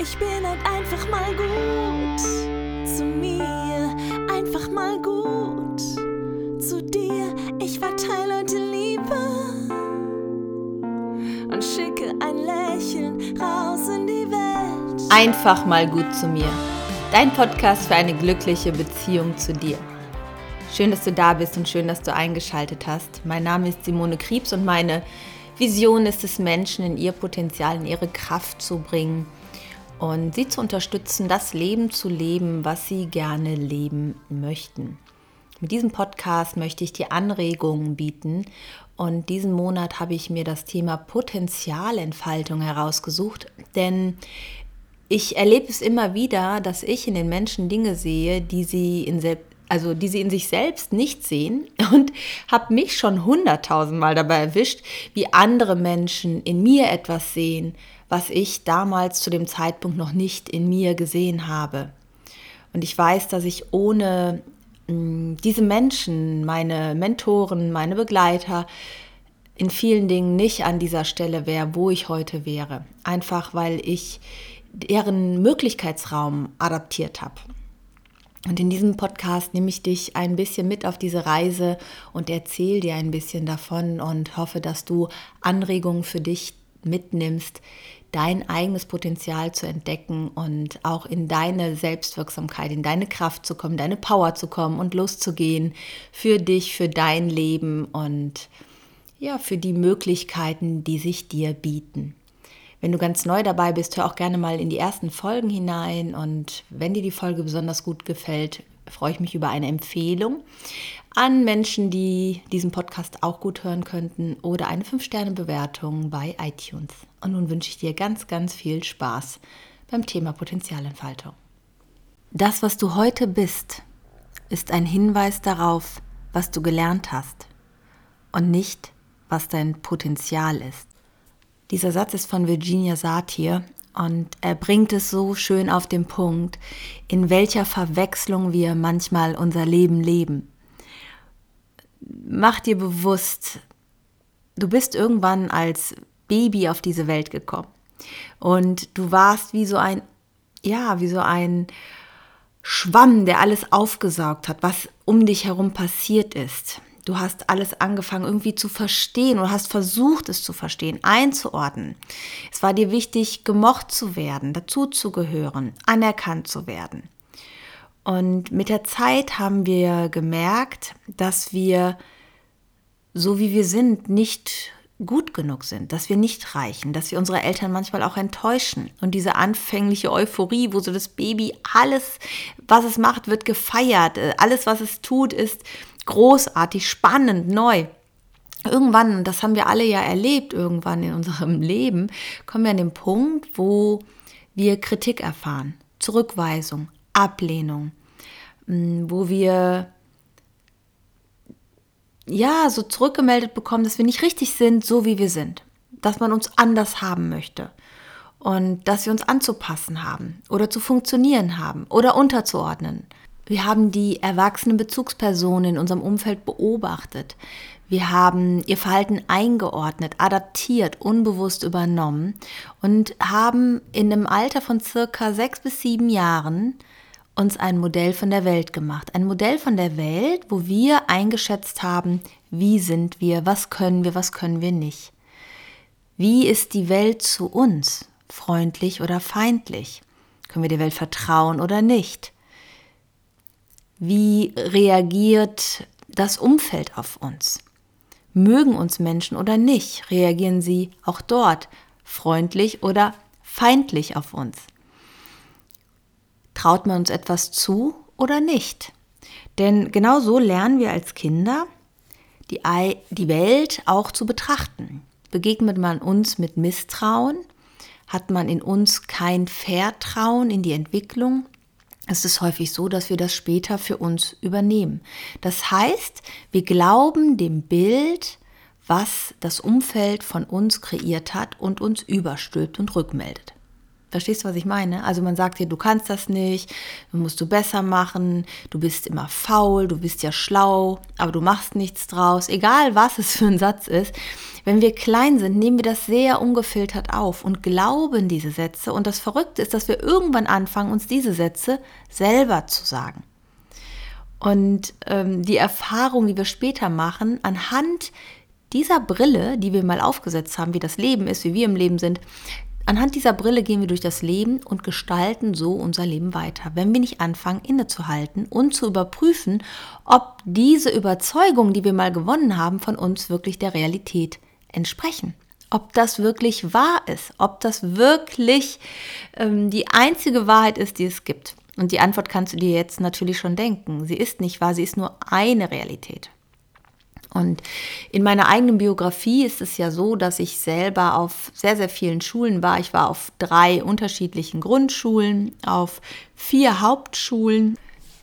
Ich bin halt einfach mal gut zu mir, einfach mal gut zu dir. Ich verteile heute Liebe und schicke ein Lächeln raus in die Welt. Einfach mal gut zu mir. Dein Podcast für eine glückliche Beziehung zu dir. Schön, dass du da bist und schön, dass du eingeschaltet hast. Mein Name ist Simone Kriebs und meine Vision ist es, Menschen in ihr Potenzial, in ihre Kraft zu bringen und sie zu unterstützen, das Leben zu leben, was sie gerne leben möchten. Mit diesem Podcast möchte ich dir Anregungen bieten und diesen Monat habe ich mir das Thema Potenzialentfaltung herausgesucht, denn ich erlebe es immer wieder, dass ich in den Menschen Dinge sehe, die sie in, also die sie in sich selbst nicht sehen und habe mich schon hunderttausendmal dabei erwischt, wie andere Menschen in mir etwas sehen, was ich damals zu dem Zeitpunkt noch nicht in mir gesehen habe. Und ich weiß, dass ich ohne mm, diese Menschen, meine Mentoren, meine Begleiter, in vielen Dingen nicht an dieser Stelle wäre, wo ich heute wäre. Einfach weil ich deren Möglichkeitsraum adaptiert habe. Und in diesem Podcast nehme ich dich ein bisschen mit auf diese Reise und erzähle dir ein bisschen davon und hoffe, dass du Anregungen für dich mitnimmst, dein eigenes Potenzial zu entdecken und auch in deine Selbstwirksamkeit, in deine Kraft zu kommen, deine Power zu kommen und loszugehen für dich, für dein Leben und ja, für die Möglichkeiten, die sich dir bieten. Wenn du ganz neu dabei bist, hör auch gerne mal in die ersten Folgen hinein. Und wenn dir die Folge besonders gut gefällt, freue ich mich über eine Empfehlung an Menschen, die diesen Podcast auch gut hören könnten oder eine 5-Sterne-Bewertung bei iTunes. Und nun wünsche ich dir ganz, ganz viel Spaß beim Thema Potenzialentfaltung. Das, was du heute bist, ist ein Hinweis darauf, was du gelernt hast und nicht, was dein Potenzial ist. Dieser Satz ist von Virginia Satir und er bringt es so schön auf den Punkt, in welcher Verwechslung wir manchmal unser Leben leben. Mach dir bewusst, du bist irgendwann als Baby auf diese Welt gekommen und du warst wie so ein, ja, wie so ein Schwamm, der alles aufgesaugt hat, was um dich herum passiert ist. Du hast alles angefangen irgendwie zu verstehen oder hast versucht es zu verstehen, einzuordnen. Es war dir wichtig, gemocht zu werden, dazuzugehören, anerkannt zu werden. Und mit der Zeit haben wir gemerkt, dass wir, so wie wir sind, nicht gut genug sind, dass wir nicht reichen, dass wir unsere Eltern manchmal auch enttäuschen. Und diese anfängliche Euphorie, wo so das Baby alles, was es macht, wird gefeiert. Alles, was es tut, ist großartig, spannend, neu. Irgendwann, das haben wir alle ja erlebt, irgendwann in unserem Leben, kommen wir an den Punkt, wo wir Kritik erfahren, Zurückweisung, Ablehnung, mm, wo wir ja so zurückgemeldet bekommen, dass wir nicht richtig sind, so wie wir sind, dass man uns anders haben möchte und dass wir uns anzupassen haben oder zu funktionieren haben oder unterzuordnen. Wir haben die erwachsenen Bezugspersonen in unserem Umfeld beobachtet. Wir haben ihr Verhalten eingeordnet, adaptiert, unbewusst übernommen und haben in einem Alter von circa sechs bis sieben Jahren uns ein Modell von der Welt gemacht. Ein Modell von der Welt, wo wir eingeschätzt haben, wie sind wir, was können wir, was können wir nicht. Wie ist die Welt zu uns? Freundlich oder feindlich? Können wir der Welt vertrauen oder nicht? Wie reagiert das Umfeld auf uns? Mögen uns Menschen oder nicht? Reagieren sie auch dort freundlich oder feindlich auf uns? Traut man uns etwas zu oder nicht? Denn genau so lernen wir als Kinder, die, die Welt auch zu betrachten. Begegnet man uns mit Misstrauen? Hat man in uns kein Vertrauen in die Entwicklung? Es ist häufig so, dass wir das später für uns übernehmen. Das heißt, wir glauben dem Bild, was das Umfeld von uns kreiert hat und uns überstülpt und rückmeldet. Verstehst du, was ich meine? Also man sagt dir, du kannst das nicht, du musst du besser machen, du bist immer faul, du bist ja schlau, aber du machst nichts draus. Egal was es für ein Satz ist, wenn wir klein sind, nehmen wir das sehr ungefiltert auf und glauben diese Sätze. Und das Verrückte ist, dass wir irgendwann anfangen, uns diese Sätze selber zu sagen. Und ähm, die Erfahrung, die wir später machen, anhand dieser Brille, die wir mal aufgesetzt haben, wie das Leben ist, wie wir im Leben sind, Anhand dieser Brille gehen wir durch das Leben und gestalten so unser Leben weiter, wenn wir nicht anfangen, innezuhalten und zu überprüfen, ob diese Überzeugungen, die wir mal gewonnen haben, von uns wirklich der Realität entsprechen. Ob das wirklich wahr ist, ob das wirklich ähm, die einzige Wahrheit ist, die es gibt. Und die Antwort kannst du dir jetzt natürlich schon denken. Sie ist nicht wahr, sie ist nur eine Realität. Und in meiner eigenen Biografie ist es ja so, dass ich selber auf sehr, sehr vielen Schulen war. Ich war auf drei unterschiedlichen Grundschulen, auf vier Hauptschulen.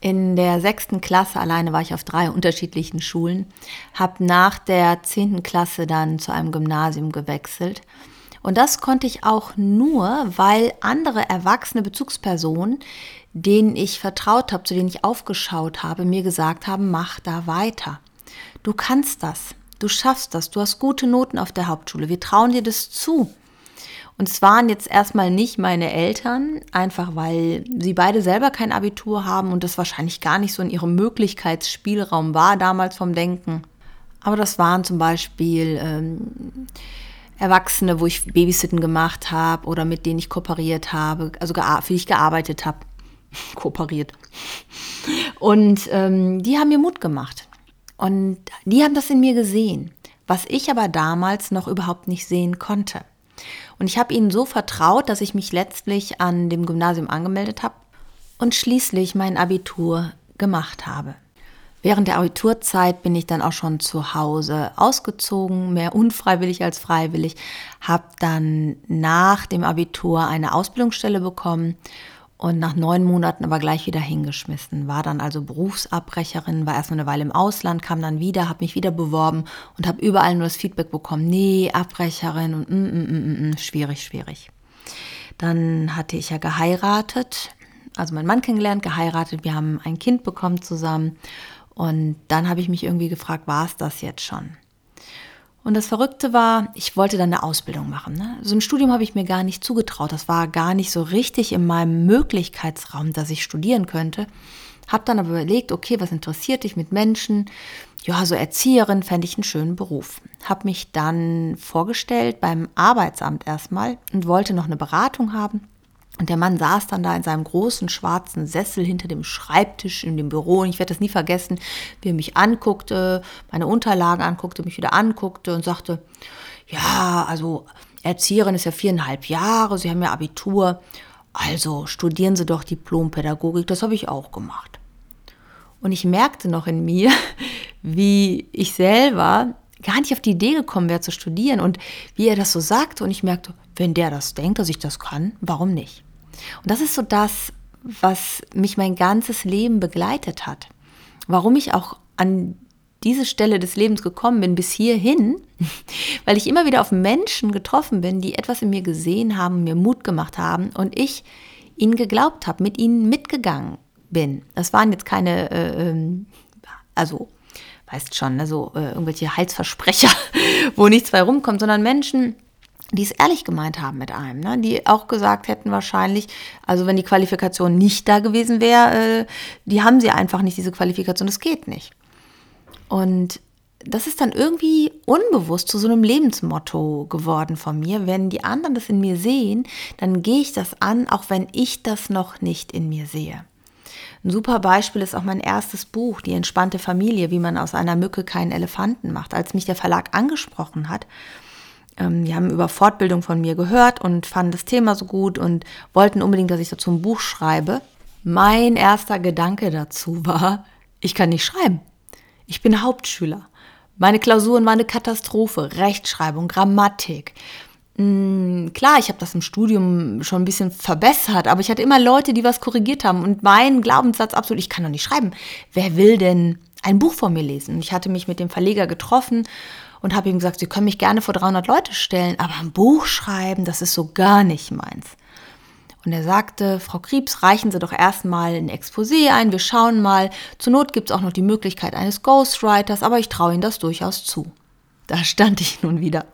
In der sechsten Klasse alleine war ich auf drei unterschiedlichen Schulen, habe nach der zehnten Klasse dann zu einem Gymnasium gewechselt. Und das konnte ich auch nur, weil andere erwachsene Bezugspersonen, denen ich vertraut habe, zu denen ich aufgeschaut habe, mir gesagt haben, mach da weiter. Du kannst das. Du schaffst das. Du hast gute Noten auf der Hauptschule. Wir trauen dir das zu. Und es waren jetzt erstmal nicht meine Eltern, einfach weil sie beide selber kein Abitur haben und das wahrscheinlich gar nicht so in ihrem Möglichkeitsspielraum war damals vom Denken. Aber das waren zum Beispiel ähm, Erwachsene, wo ich Babysitten gemacht habe oder mit denen ich kooperiert habe, also für die ich gearbeitet habe. kooperiert. Und ähm, die haben mir Mut gemacht. Und die haben das in mir gesehen, was ich aber damals noch überhaupt nicht sehen konnte. Und ich habe ihnen so vertraut, dass ich mich letztlich an dem Gymnasium angemeldet habe und schließlich mein Abitur gemacht habe. Während der Abiturzeit bin ich dann auch schon zu Hause ausgezogen, mehr unfreiwillig als freiwillig, habe dann nach dem Abitur eine Ausbildungsstelle bekommen und nach neun Monaten aber gleich wieder hingeschmissen. War dann also Berufsabbrecherin, war erstmal eine Weile im Ausland, kam dann wieder, habe mich wieder beworben und habe überall nur das Feedback bekommen, nee, Abbrecherin und mm, mm, mm, mm, schwierig, schwierig. Dann hatte ich ja geheiratet, also meinen Mann kennengelernt, geheiratet, wir haben ein Kind bekommen zusammen und dann habe ich mich irgendwie gefragt, war es das jetzt schon? Und das Verrückte war, ich wollte dann eine Ausbildung machen. Ne? So ein Studium habe ich mir gar nicht zugetraut. Das war gar nicht so richtig in meinem Möglichkeitsraum, dass ich studieren könnte. Hab dann aber überlegt, okay, was interessiert dich mit Menschen? Ja, so Erzieherin fände ich einen schönen Beruf. Hab mich dann vorgestellt beim Arbeitsamt erstmal und wollte noch eine Beratung haben. Und der Mann saß dann da in seinem großen schwarzen Sessel hinter dem Schreibtisch in dem Büro. Und ich werde das nie vergessen, wie er mich anguckte, meine Unterlagen anguckte, mich wieder anguckte und sagte, ja, also Erzieherin ist ja viereinhalb Jahre, Sie haben ja Abitur. Also studieren Sie doch Diplompädagogik, das habe ich auch gemacht. Und ich merkte noch in mir, wie ich selber gar nicht auf die Idee gekommen wäre zu studieren und wie er das so sagte. Und ich merkte, wenn der das denkt, dass ich das kann, warum nicht? Und das ist so das, was mich mein ganzes Leben begleitet hat. Warum ich auch an diese Stelle des Lebens gekommen bin, bis hierhin, weil ich immer wieder auf Menschen getroffen bin, die etwas in mir gesehen haben, mir Mut gemacht haben und ich ihnen geglaubt habe, mit ihnen mitgegangen bin. Das waren jetzt keine, äh, ähm, also weißt schon, ne, so äh, irgendwelche Heilsversprecher, wo nichts bei rumkommt, sondern Menschen, die es ehrlich gemeint haben mit einem, ne? die auch gesagt hätten wahrscheinlich, also wenn die Qualifikation nicht da gewesen wäre, äh, die haben sie einfach nicht, diese Qualifikation, das geht nicht. Und das ist dann irgendwie unbewusst zu so einem Lebensmotto geworden von mir. Wenn die anderen das in mir sehen, dann gehe ich das an, auch wenn ich das noch nicht in mir sehe. Ein super Beispiel ist auch mein erstes Buch, Die entspannte Familie, wie man aus einer Mücke keinen Elefanten macht. Als mich der Verlag angesprochen hat, ähm, die haben über Fortbildung von mir gehört und fanden das Thema so gut und wollten unbedingt, dass ich dazu ein Buch schreibe. Mein erster Gedanke dazu war, ich kann nicht schreiben. Ich bin Hauptschüler. Meine Klausuren waren eine Katastrophe. Rechtschreibung, Grammatik. Hm, klar, ich habe das im Studium schon ein bisschen verbessert, aber ich hatte immer Leute, die was korrigiert haben. Und mein Glaubenssatz absolut, ich kann doch nicht schreiben. Wer will denn ein Buch von mir lesen? Ich hatte mich mit dem Verleger getroffen und habe ihm gesagt, Sie können mich gerne vor 300 Leute stellen, aber ein Buch schreiben, das ist so gar nicht meins. Und er sagte, Frau Kriebs, reichen Sie doch erstmal ein Exposé ein, wir schauen mal. Zur Not gibt es auch noch die Möglichkeit eines Ghostwriters, aber ich traue Ihnen das durchaus zu. Da stand ich nun wieder.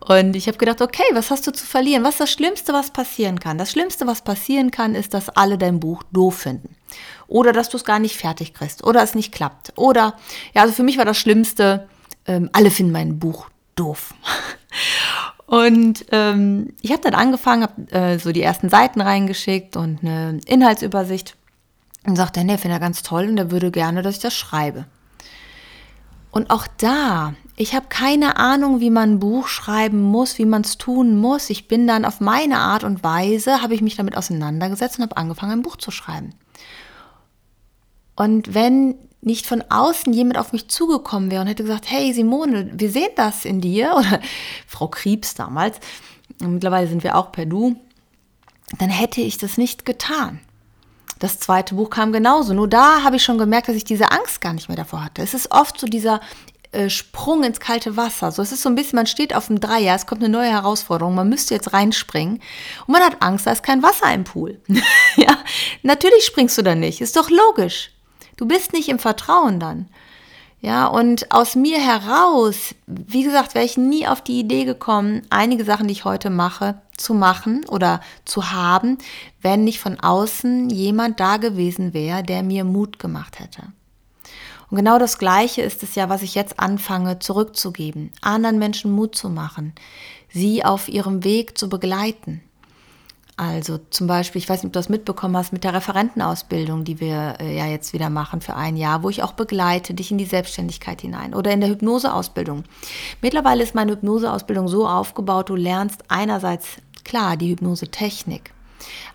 Und ich habe gedacht, okay, was hast du zu verlieren? Was ist das Schlimmste, was passieren kann? Das Schlimmste, was passieren kann, ist, dass alle dein Buch doof finden. Oder dass du es gar nicht fertig kriegst. Oder es nicht klappt. Oder, ja, also für mich war das Schlimmste, ähm, alle finden mein Buch doof. Und ähm, ich habe dann angefangen, habe äh, so die ersten Seiten reingeschickt und eine Inhaltsübersicht und sagte, nee, finde er ganz toll und er würde gerne, dass ich das schreibe. Und auch da, ich habe keine Ahnung, wie man ein Buch schreiben muss, wie man es tun muss. Ich bin dann auf meine Art und Weise, habe ich mich damit auseinandergesetzt und habe angefangen, ein Buch zu schreiben. Und wenn nicht von außen jemand auf mich zugekommen wäre und hätte gesagt, hey Simone, wir sehen das in dir, oder Frau Kriebs damals, mittlerweile sind wir auch per Du, dann hätte ich das nicht getan. Das zweite Buch kam genauso. Nur da habe ich schon gemerkt, dass ich diese Angst gar nicht mehr davor hatte. Es ist oft so dieser äh, Sprung ins kalte Wasser. So, es ist so ein bisschen, man steht auf dem Dreier, es kommt eine neue Herausforderung, man müsste jetzt reinspringen und man hat Angst, da ist kein Wasser im Pool. ja, natürlich springst du da nicht, ist doch logisch. Du bist nicht im Vertrauen dann. Ja, und aus mir heraus, wie gesagt, wäre ich nie auf die Idee gekommen, einige Sachen, die ich heute mache, zu machen oder zu haben, wenn nicht von außen jemand da gewesen wäre, der mir Mut gemacht hätte. Und genau das Gleiche ist es ja, was ich jetzt anfange zurückzugeben, anderen Menschen Mut zu machen, sie auf ihrem Weg zu begleiten. Also zum Beispiel, ich weiß nicht, ob du das mitbekommen hast, mit der Referentenausbildung, die wir äh, ja jetzt wieder machen für ein Jahr, wo ich auch begleite dich in die Selbstständigkeit hinein oder in der Hypnoseausbildung. Mittlerweile ist meine Hypnoseausbildung so aufgebaut, du lernst einerseits klar die Hypnosetechnik,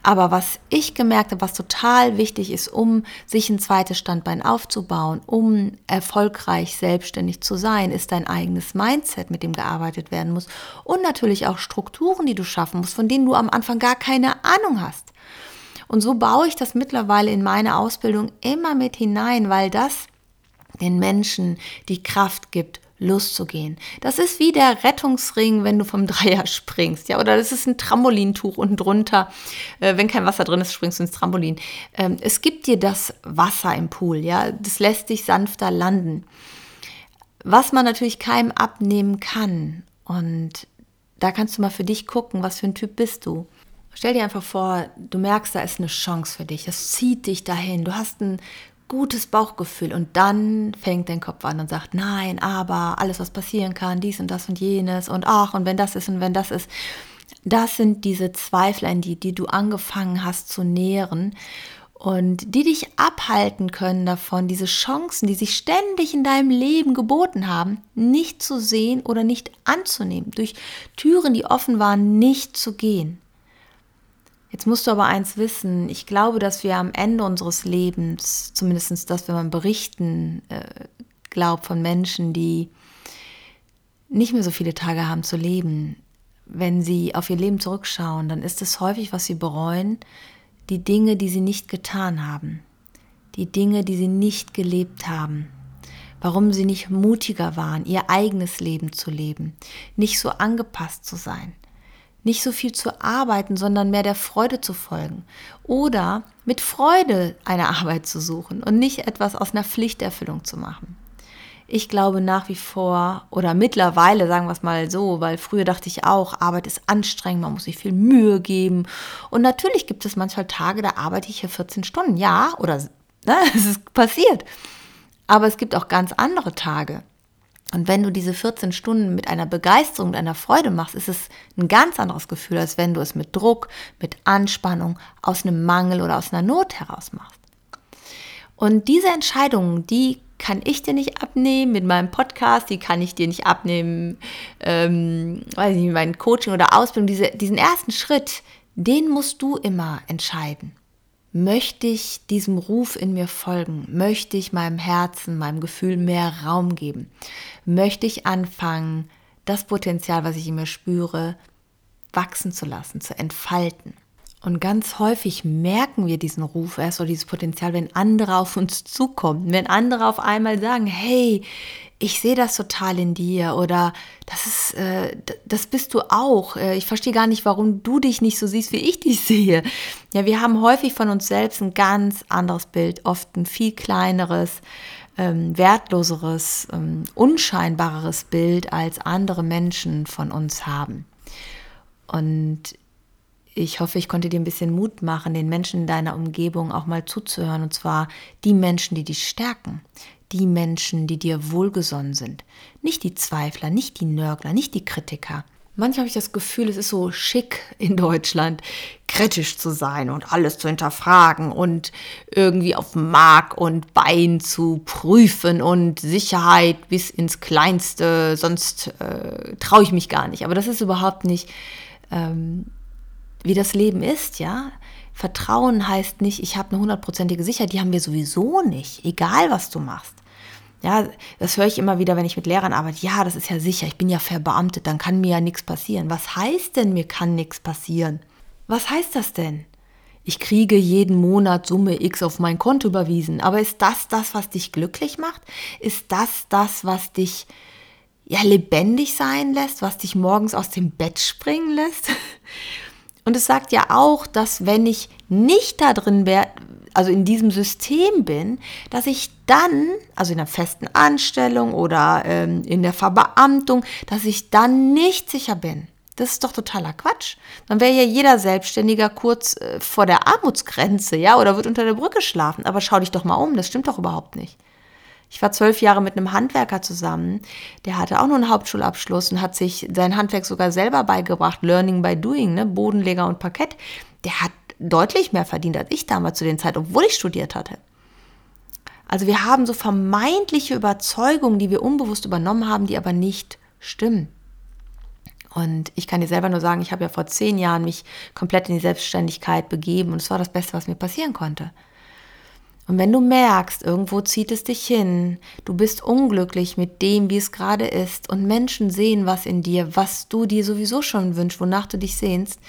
aber was ich gemerkt habe, was total wichtig ist, um sich ein zweites Standbein aufzubauen, um erfolgreich selbstständig zu sein, ist dein eigenes Mindset, mit dem gearbeitet werden muss. Und natürlich auch Strukturen, die du schaffen musst, von denen du am Anfang gar keine Ahnung hast. Und so baue ich das mittlerweile in meine Ausbildung immer mit hinein, weil das den Menschen die Kraft gibt, loszugehen. Das ist wie der Rettungsring, wenn du vom Dreier springst, ja, oder das ist ein Trampolintuch unten drunter. Äh, wenn kein Wasser drin ist, springst du ins Trampolin. Ähm, es gibt dir das Wasser im Pool, ja, das lässt dich sanfter landen. Was man natürlich keinem abnehmen kann. Und da kannst du mal für dich gucken, was für ein Typ bist du. Stell dir einfach vor, du merkst, da ist eine Chance für dich. Es zieht dich dahin. Du hast ein gutes Bauchgefühl und dann fängt dein Kopf an und sagt, nein, aber alles, was passieren kann, dies und das und jenes und ach, und wenn das ist und wenn das ist. Das sind diese Zweifel an die, die du angefangen hast zu nähren und die dich abhalten können davon, diese Chancen, die sich ständig in deinem Leben geboten haben, nicht zu sehen oder nicht anzunehmen, durch Türen, die offen waren, nicht zu gehen. Jetzt musst du aber eins wissen, ich glaube, dass wir am Ende unseres Lebens, zumindest das, wenn man berichten äh, glaubt von Menschen, die nicht mehr so viele Tage haben zu leben, wenn sie auf ihr Leben zurückschauen, dann ist es häufig, was sie bereuen, die Dinge, die sie nicht getan haben, die Dinge, die sie nicht gelebt haben, warum sie nicht mutiger waren, ihr eigenes Leben zu leben, nicht so angepasst zu sein nicht so viel zu arbeiten, sondern mehr der Freude zu folgen. Oder mit Freude eine Arbeit zu suchen und nicht etwas aus einer Pflichterfüllung zu machen. Ich glaube nach wie vor oder mittlerweile, sagen wir es mal so, weil früher dachte ich auch, Arbeit ist anstrengend, man muss sich viel Mühe geben. Und natürlich gibt es manchmal Tage, da arbeite ich hier 14 Stunden. Ja, oder ne, es ist passiert. Aber es gibt auch ganz andere Tage. Und wenn du diese 14 Stunden mit einer Begeisterung, und einer Freude machst, ist es ein ganz anderes Gefühl, als wenn du es mit Druck, mit Anspannung, aus einem Mangel oder aus einer Not heraus machst. Und diese Entscheidungen, die kann ich dir nicht abnehmen mit meinem Podcast, die kann ich dir nicht abnehmen, ähm, weiß nicht, mit meinem Coaching oder Ausbildung. Diese, diesen ersten Schritt, den musst du immer entscheiden. Möchte ich diesem Ruf in mir folgen? Möchte ich meinem Herzen, meinem Gefühl mehr Raum geben? Möchte ich anfangen, das Potenzial, was ich in mir spüre, wachsen zu lassen, zu entfalten? Und ganz häufig merken wir diesen Ruf erst oder dieses Potenzial, wenn andere auf uns zukommen, wenn andere auf einmal sagen, hey, ich sehe das total in dir oder das ist, äh, das bist du auch. Äh, ich verstehe gar nicht, warum du dich nicht so siehst, wie ich dich sehe. Ja, wir haben häufig von uns selbst ein ganz anderes Bild, oft ein viel kleineres, ähm, wertloseres, ähm, unscheinbareres Bild, als andere Menschen von uns haben. Und ich hoffe, ich konnte dir ein bisschen Mut machen, den Menschen in deiner Umgebung auch mal zuzuhören. Und zwar die Menschen, die dich stärken, die Menschen, die dir wohlgesonnen sind. Nicht die Zweifler, nicht die Nörgler, nicht die Kritiker. Manchmal habe ich das Gefühl, es ist so schick in Deutschland, kritisch zu sein und alles zu hinterfragen und irgendwie auf Mark und Bein zu prüfen und Sicherheit bis ins Kleinste, sonst äh, traue ich mich gar nicht. Aber das ist überhaupt nicht, ähm, wie das Leben ist, ja. Vertrauen heißt nicht, ich habe eine hundertprozentige Sicherheit, die haben wir sowieso nicht, egal was du machst. Ja, das höre ich immer wieder, wenn ich mit Lehrern arbeite. Ja, das ist ja sicher, ich bin ja verbeamtet, dann kann mir ja nichts passieren. Was heißt denn, mir kann nichts passieren? Was heißt das denn? Ich kriege jeden Monat Summe X auf mein Konto überwiesen. Aber ist das das, was dich glücklich macht? Ist das das, was dich ja lebendig sein lässt, was dich morgens aus dem Bett springen lässt? Und es sagt ja auch, dass wenn ich nicht da drin wäre, also in diesem System bin, dass ich dann, also in einer festen Anstellung oder ähm, in der Verbeamtung, dass ich dann nicht sicher bin. Das ist doch totaler Quatsch. Dann wäre ja jeder Selbstständiger kurz äh, vor der Armutsgrenze, ja, oder wird unter der Brücke schlafen. Aber schau dich doch mal um, das stimmt doch überhaupt nicht. Ich war zwölf Jahre mit einem Handwerker zusammen, der hatte auch nur einen Hauptschulabschluss und hat sich sein Handwerk sogar selber beigebracht, Learning by Doing, ne? Bodenleger und Parkett. Der hat deutlich mehr verdient als ich damals zu den Zeit, obwohl ich studiert hatte. Also wir haben so vermeintliche Überzeugungen, die wir unbewusst übernommen haben, die aber nicht stimmen. Und ich kann dir selber nur sagen, ich habe ja vor zehn Jahren mich komplett in die Selbstständigkeit begeben und es war das Beste, was mir passieren konnte. Und wenn du merkst, irgendwo zieht es dich hin, du bist unglücklich mit dem, wie es gerade ist, und Menschen sehen was in dir, was du dir sowieso schon wünschst, wonach du dich sehnst,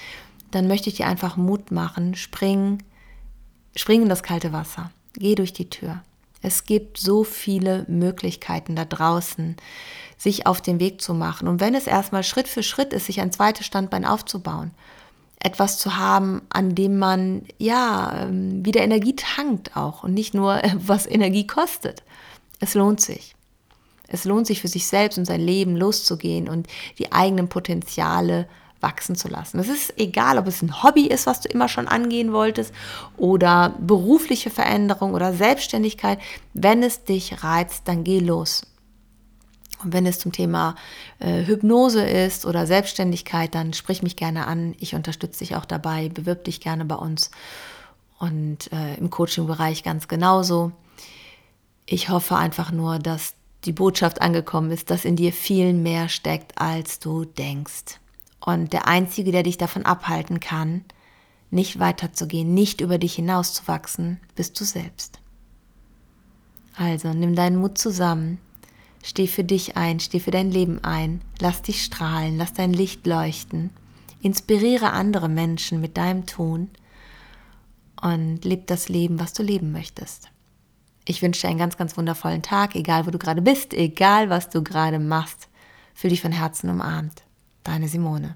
dann möchte ich dir einfach Mut machen. Spring, spring in das kalte Wasser. Geh durch die Tür. Es gibt so viele Möglichkeiten da draußen, sich auf den Weg zu machen. Und wenn es erstmal Schritt für Schritt ist, sich ein zweites Standbein aufzubauen, etwas zu haben, an dem man ja ähm, wieder Energie tankt auch und nicht nur was Energie kostet. Es lohnt sich. Es lohnt sich für sich selbst und sein Leben loszugehen und die eigenen Potenziale wachsen zu lassen. Es ist egal, ob es ein Hobby ist, was du immer schon angehen wolltest, oder berufliche Veränderung oder Selbstständigkeit. Wenn es dich reizt, dann geh los. Und wenn es zum Thema äh, Hypnose ist oder Selbstständigkeit, dann sprich mich gerne an. Ich unterstütze dich auch dabei. Bewirb dich gerne bei uns. Und äh, im Coaching-Bereich ganz genauso. Ich hoffe einfach nur, dass die Botschaft angekommen ist, dass in dir viel mehr steckt, als du denkst. Und der Einzige, der dich davon abhalten kann, nicht weiterzugehen, nicht über dich hinauszuwachsen, bist du selbst. Also nimm deinen Mut zusammen, steh für dich ein, steh für dein Leben ein, lass dich strahlen, lass dein Licht leuchten, inspiriere andere Menschen mit deinem Tun und leb das Leben, was du leben möchtest. Ich wünsche dir einen ganz, ganz wundervollen Tag, egal wo du gerade bist, egal was du gerade machst. Fühl dich von Herzen umarmt. Deine Simone.